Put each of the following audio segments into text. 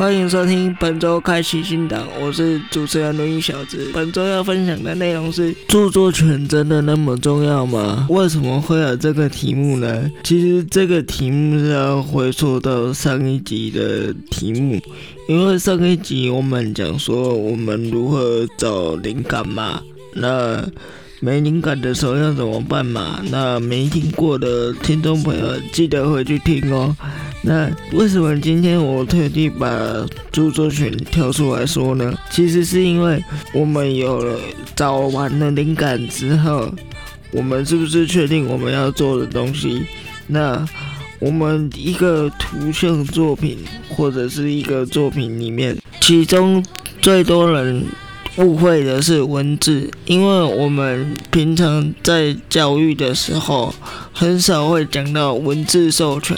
欢迎收听本周开启新档，我是主持人轮椅小子。本周要分享的内容是：著作权真的那么重要吗？为什么会有这个题目呢？其实这个题目是要回溯到上一集的题目，因为上一集我们讲说我们如何找灵感嘛。那没灵感的时候要怎么办嘛？那没听过的听众朋友记得回去听哦。那为什么今天我特地把著作权挑出来说呢？其实是因为我们有了找完了灵感之后，我们是不是确定我们要做的东西？那我们一个图像作品或者是一个作品里面，其中最多人误会的是文字，因为我们平常在教育的时候很少会讲到文字授权。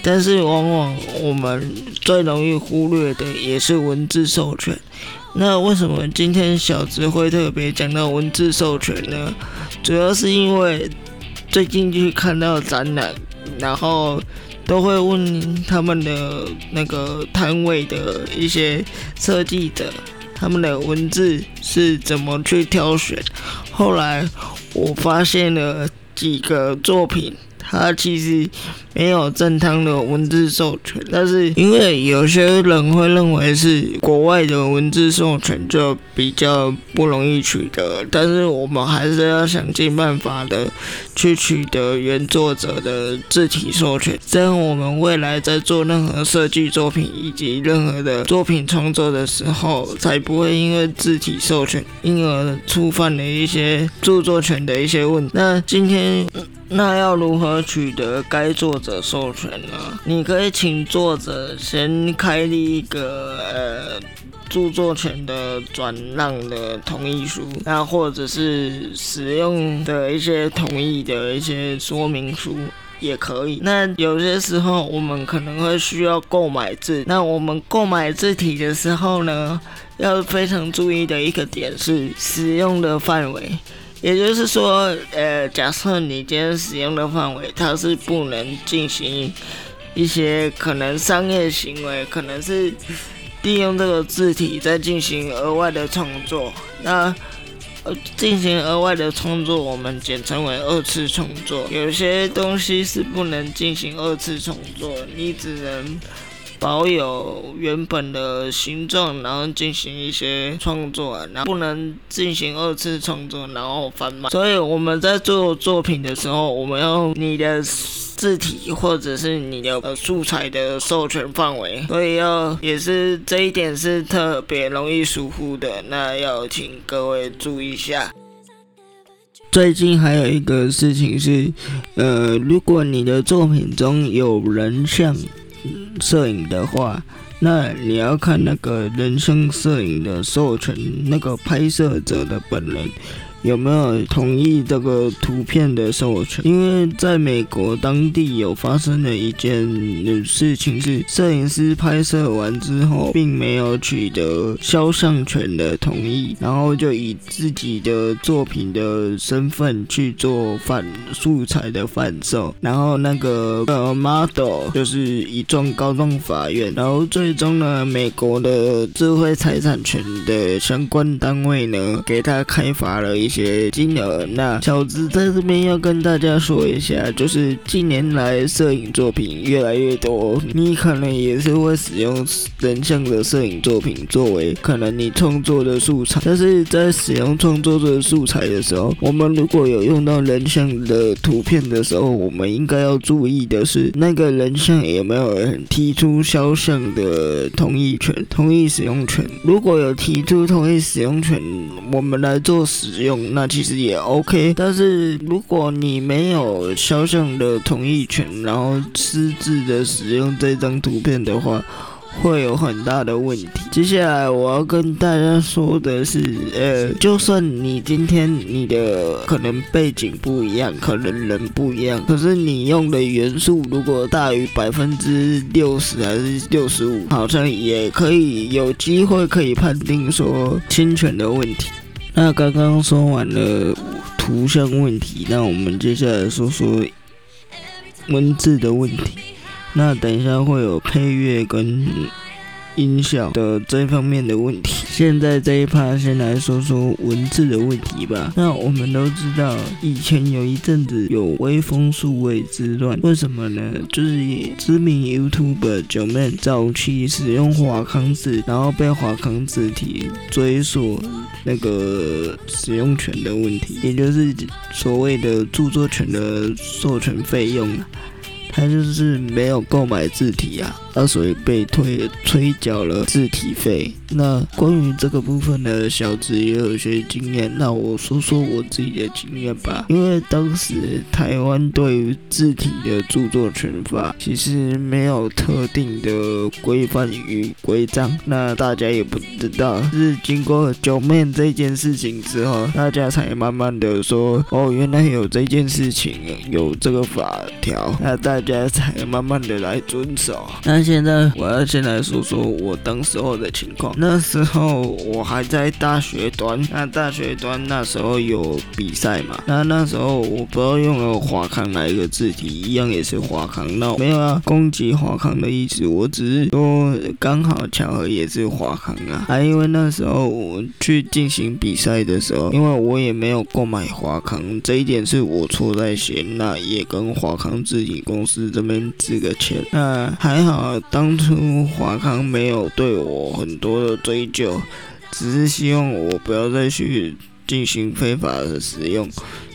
但是往往我们最容易忽略的也是文字授权。那为什么今天小智会特别讲到文字授权呢？主要是因为最近去看到展览，然后都会问他们的那个摊位的一些设计者，他们的文字是怎么去挑选。后来我发现了几个作品。它其实没有正当的文字授权，但是因为有些人会认为是国外的文字授权就比较不容易取得，但是我们还是要想尽办法的去取得原作者的字体授权，这样我们未来在做任何设计作品以及任何的作品创作的时候，才不会因为字体授权因而触犯了一些著作权的一些问题。那今天。那要如何取得该作者授权呢？你可以请作者先开立一个呃著作权的转让的同意书，那或者是使用的一些同意的一些说明书也可以。那有些时候我们可能会需要购买字，那我们购买字体的时候呢，要非常注意的一个点是使用的范围。也就是说，呃，假设你今天使用的范围，它是不能进行一些可能商业行为，可能是利用这个字体在进行额外的创作。那，进行额外的创作，我们简称为二次创作。有些东西是不能进行二次创作，你只能。保有原本的形状，然后进行一些创作，然后不能进行二次创作，然后翻卖。所以我们在做作品的时候，我们要你的字体或者是你的素材的授权范围，所以要也是这一点是特别容易疏忽的，那要请各位注意一下。最近还有一个事情是，呃，如果你的作品中有人像。摄影的话，那你要看那个人生摄影的授权，那个拍摄者的本人。有没有同意这个图片的授权？因为在美国当地有发生了一件事情，是摄影师拍摄完之后，并没有取得肖像权的同意，然后就以自己的作品的身份去做反素材的贩售，然后那个呃 model 就是一状高中法院，然后最终呢，美国的智慧财产权的相关单位呢，给他开罚了一。些金额，那小子在这边要跟大家说一下，就是近年来摄影作品越来越多，你可能也是会使用人像的摄影作品作为可能你创作的素材，但是在使用创作的素材的时候，我们如果有用到人像的图片的时候，我们应该要注意的是，那个人像有没有人提出肖像的同意权、同意使用权？如果有提出同意使用权，我们来做使用。那其实也 OK，但是如果你没有肖像的同意权，然后私自的使用这张图片的话，会有很大的问题。接下来我要跟大家说的是，呃，就算你今天你的可能背景不一样，可能人不一样，可是你用的元素如果大于百分之六十还是六十五，好像也可以有机会可以判定说侵权的问题。那刚刚说完了图像问题，那我们接下来说说文字的问题。那等一下会有配乐跟音效的这方面的问题。现在这一趴先来说说文字的问题吧。那我们都知道，以前有一阵子有微风数位之乱，为什么呢？就是知名 YouTube 九妹早期使用华康字，然后被华康字体追溯那个使用权的问题，也就是所谓的著作权的授权费用。他就是没有购买字体啊，那所以被退催缴了字体费。那关于这个部分呢，小子也有些经验。那我说说我自己的经验吧。因为当时台湾对于字体的著作权法其实没有特定的规范与规章，那大家也不知道。是经过九妹这件事情之后，大家才慢慢的说，哦，原来有这件事情，有这个法条，那大家才慢慢的来遵守。那现在我要先来说说我当时候的情况。那时候我还在大学端，那大学端那时候有比赛嘛？那那时候我不知道用了华康哪一个字体，一样也是华康。那没有啊攻击华康的意思，我只是说刚好巧合也是华康啊。还因为那时候我去进行比赛的时候，因为我也没有购买华康，这一点是我错在先，那也跟华康自己公司这边致个钱。那还好，当初华康没有对我很多的。追究，只是希望我不要再去进行非法的使用，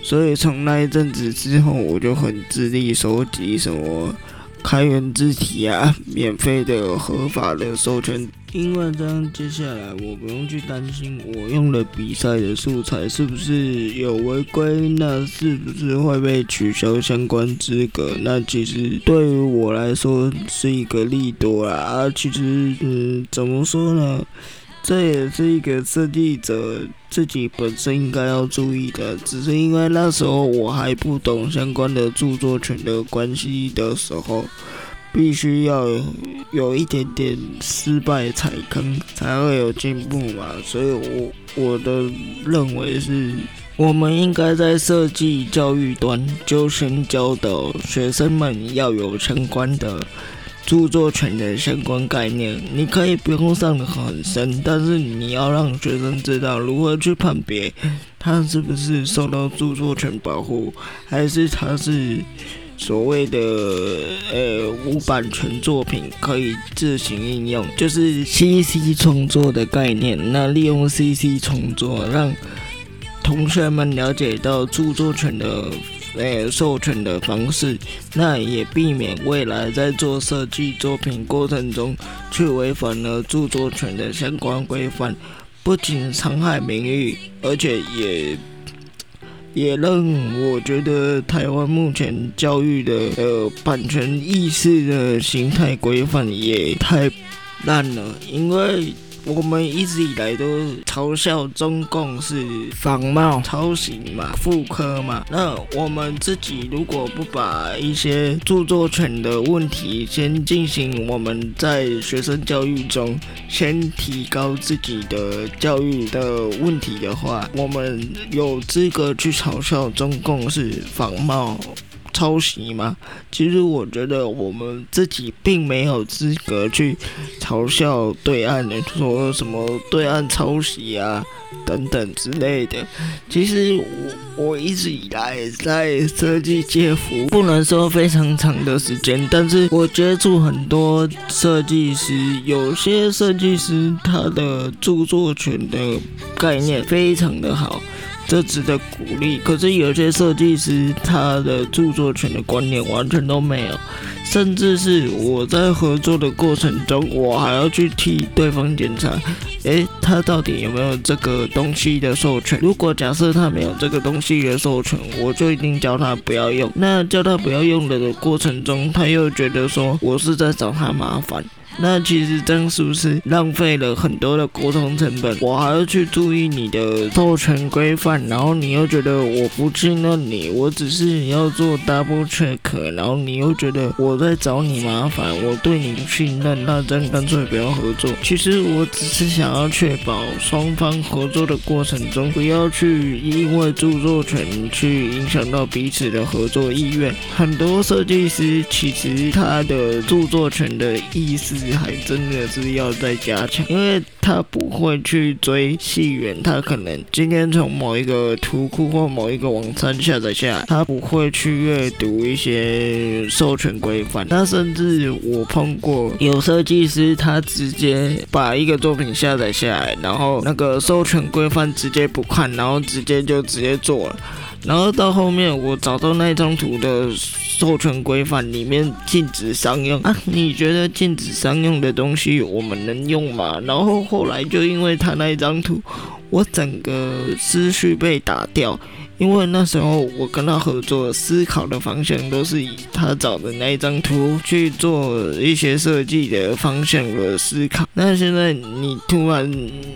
所以从那一阵子之后，我就很致力收集什么开源字体啊，免费的、合法的授权，因为这样接下来我不用去担心我用了比赛的素材是不是有违规，那是不是会被取消相关资格？那其实对于我来说是一个利多啦。啊，其实，嗯，怎么说呢？这也是一个设计者自己本身应该要注意的，只是因为那时候我还不懂相关的著作权的关系的时候，必须要有一点点失败踩坑，才会有进步嘛。所以，我我的认为是，我们应该在设计教育端就先教导学生们要有相关的。著作权的相关概念，你可以不用上的很深，但是你要让学生知道如何去判别他是不是受到著作权保护，还是他是所谓的呃无版权作品可以自行应用，就是 CC 创作的概念。那利用 CC 创作，让同学们了解到著作权的。呃，授权的方式，那也避免未来在做设计作品过程中去违反了著作权的相关规范，不仅伤害名誉，而且也也让我觉得台湾目前教育的呃版权意识的形态规范也太烂了，因为。我们一直以来都嘲笑中共是仿冒、抄袭嘛、复刻嘛。那我们自己如果不把一些著作权的问题先进行我们在学生教育中先提高自己的教育的问题的话，我们有资格去嘲笑中共是仿冒。抄袭吗？其实我觉得我们自己并没有资格去嘲笑对岸的，说什么对岸抄袭啊等等之类的。其实我我一直以来在设计界服，不能说非常长的时间，但是我接触很多设计师，有些设计师他的著作权的概念非常的好。这值得鼓励。可是有些设计师，他的著作权的观念完全都没有，甚至是我在合作的过程中，我还要去替对方检查，诶，他到底有没有这个东西的授权？如果假设他没有这个东西的授权，我就一定叫他不要用。那叫他不要用的过程中，他又觉得说我是在找他麻烦。那其实这样是不是浪费了很多的沟通成本？我还要去注意你的授权规范，然后你又觉得我不信任你，我只是要做 double check，然后你又觉得我在找你麻烦，我对你不信任，那这样干脆不要合作。其实我只是想要确保双方合作的过程中，不要去因为著作权去影响到彼此的合作意愿。很多设计师其实他的著作权的意思。实还真的是要再加强，因为他不会去追戏源，他可能今天从某一个图库或某一个网站下载下来，他不会去阅读一些授权规范。那甚至我碰过有设计师，他直接把一个作品下载下来，然后那个授权规范直接不看，然后直接就直接做了。然后到后面我找到那张图的授权规范里面禁止商用啊，你觉得禁止商用的东西我们能用吗？然后后来就因为他那一张图，我整个思绪被打掉，因为那时候我跟他合作思考的方向都是以他找的那一张图去做一些设计的方向的思考。那现在你突然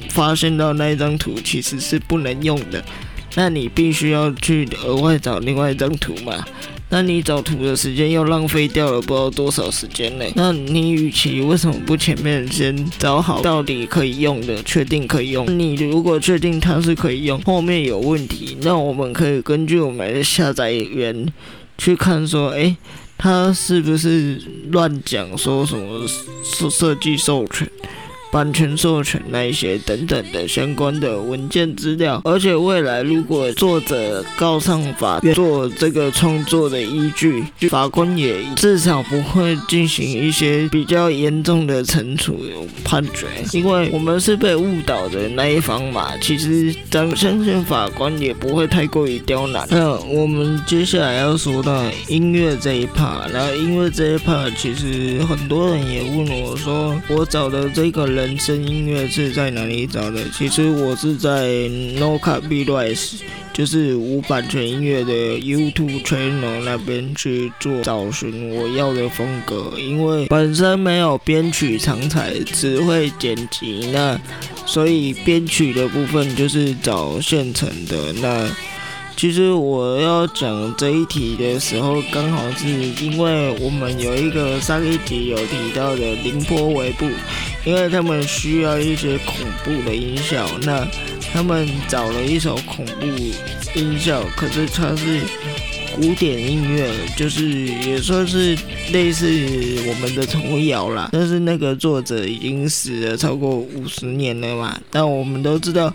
发现到那一张图其实是不能用的。那你必须要去额外找另外一张图嘛？那你找图的时间又浪费掉了不知道多少时间呢？那你与其为什么不前面先找好到底可以用的，确定可以用？你如果确定它是可以用，后面有问题，那我们可以根据我们的下载源去看说，诶，它是不是乱讲说什么设设计授权？版权授权那一些等等的相关的文件资料，而且未来如果作者告上法院做这个创作的依据，法官也至少不会进行一些比较严重的惩处判决，因为我们是被误导的那一方嘛。其实咱相信法官也不会太过于刁难。那我们接下来要说到音乐这一 part，然后音乐这一 part 其实很多人也问我说，我找的这个。人声音乐是在哪里找的？其实我是在 No Copyright，就是无版权音乐的 YouTube channel 那边去做找寻我要的风格。因为本身没有编曲常才，只会剪辑，那所以编曲的部分就是找现成的。那其实我要讲这一题的时候，刚好是因为我们有一个上一集有提到的凌波微步，因为他们需要一些恐怖的音效，那他们找了一首恐怖音效，可是它是古典音乐，就是也算是类似我们的童谣啦。但是那个作者已经死了超过五十年了嘛，但我们都知道。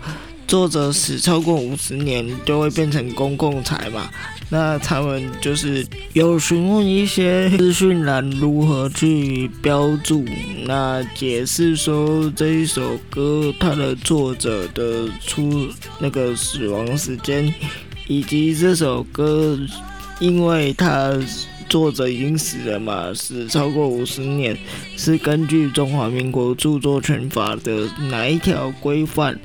作者死超过五十年就会变成公共财嘛？那他们就是有询问一些资讯栏如何去标注，那解释说这一首歌它的作者的出那个死亡时间，以及这首歌因为他作者已经死了嘛，死超过五十年，是根据中华民国著作权法的哪一条规范？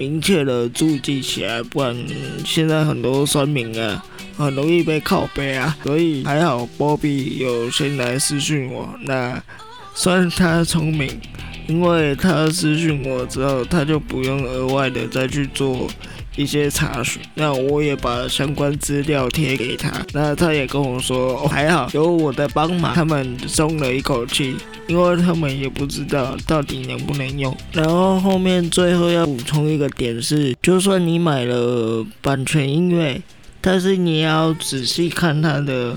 明确的注记起来，不然现在很多酸民啊，很容易被靠背啊。所以还好波比有先来私讯我，那算他聪明，因为他私讯我之后，他就不用额外的再去做。一些查询，那我也把相关资料贴给他，那他也跟我说还好有我的帮忙，他们松了一口气，因为他们也不知道到底能不能用。然后后面最后要补充一个点是，就算你买了版权音乐，但是你要仔细看它的。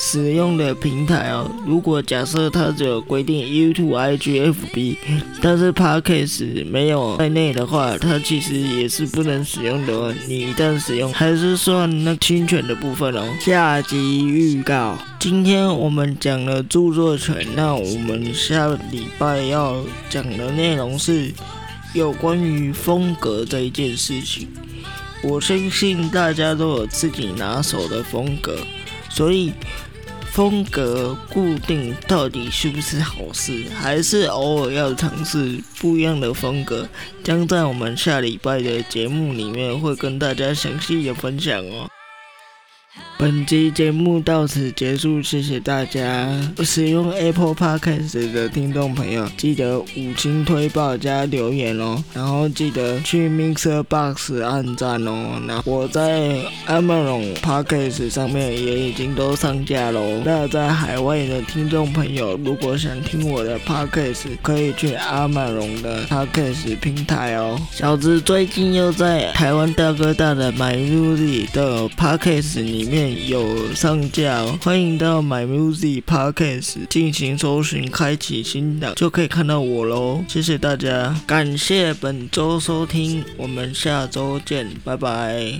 使用的平台哦，如果假设它只有规定 YouTube、IG、FB，但是 Podcast 没有在内的话，它其实也是不能使用的。你一旦使用，还是算那侵权的部分哦。下集预告：今天我们讲了著作权，那我们下礼拜要讲的内容是有关于风格这一件事情。我相信大家都有自己拿手的风格，所以。风格固定到底是不是好事？还是偶尔要尝试不一样的风格？将在我们下礼拜的节目里面会跟大家详细的分享哦。本集节目到此结束，谢谢大家。使用 Apple Podcast 的听众朋友，记得五星推爆加留言哦，然后记得去 Mixer Box 按赞哦。那我在 Amazon Podcast 上面也已经都上架喽。那在海外的听众朋友，如果想听我的 Podcast，可以去 Amazon 的 Podcast 平台哦。小子最近又在台湾大哥大的买入里的 Podcast 里面。有上架，欢迎到 My Music Podcast 进行搜寻，开启新档就可以看到我喽。谢谢大家，感谢本周收听，我们下周见，拜拜。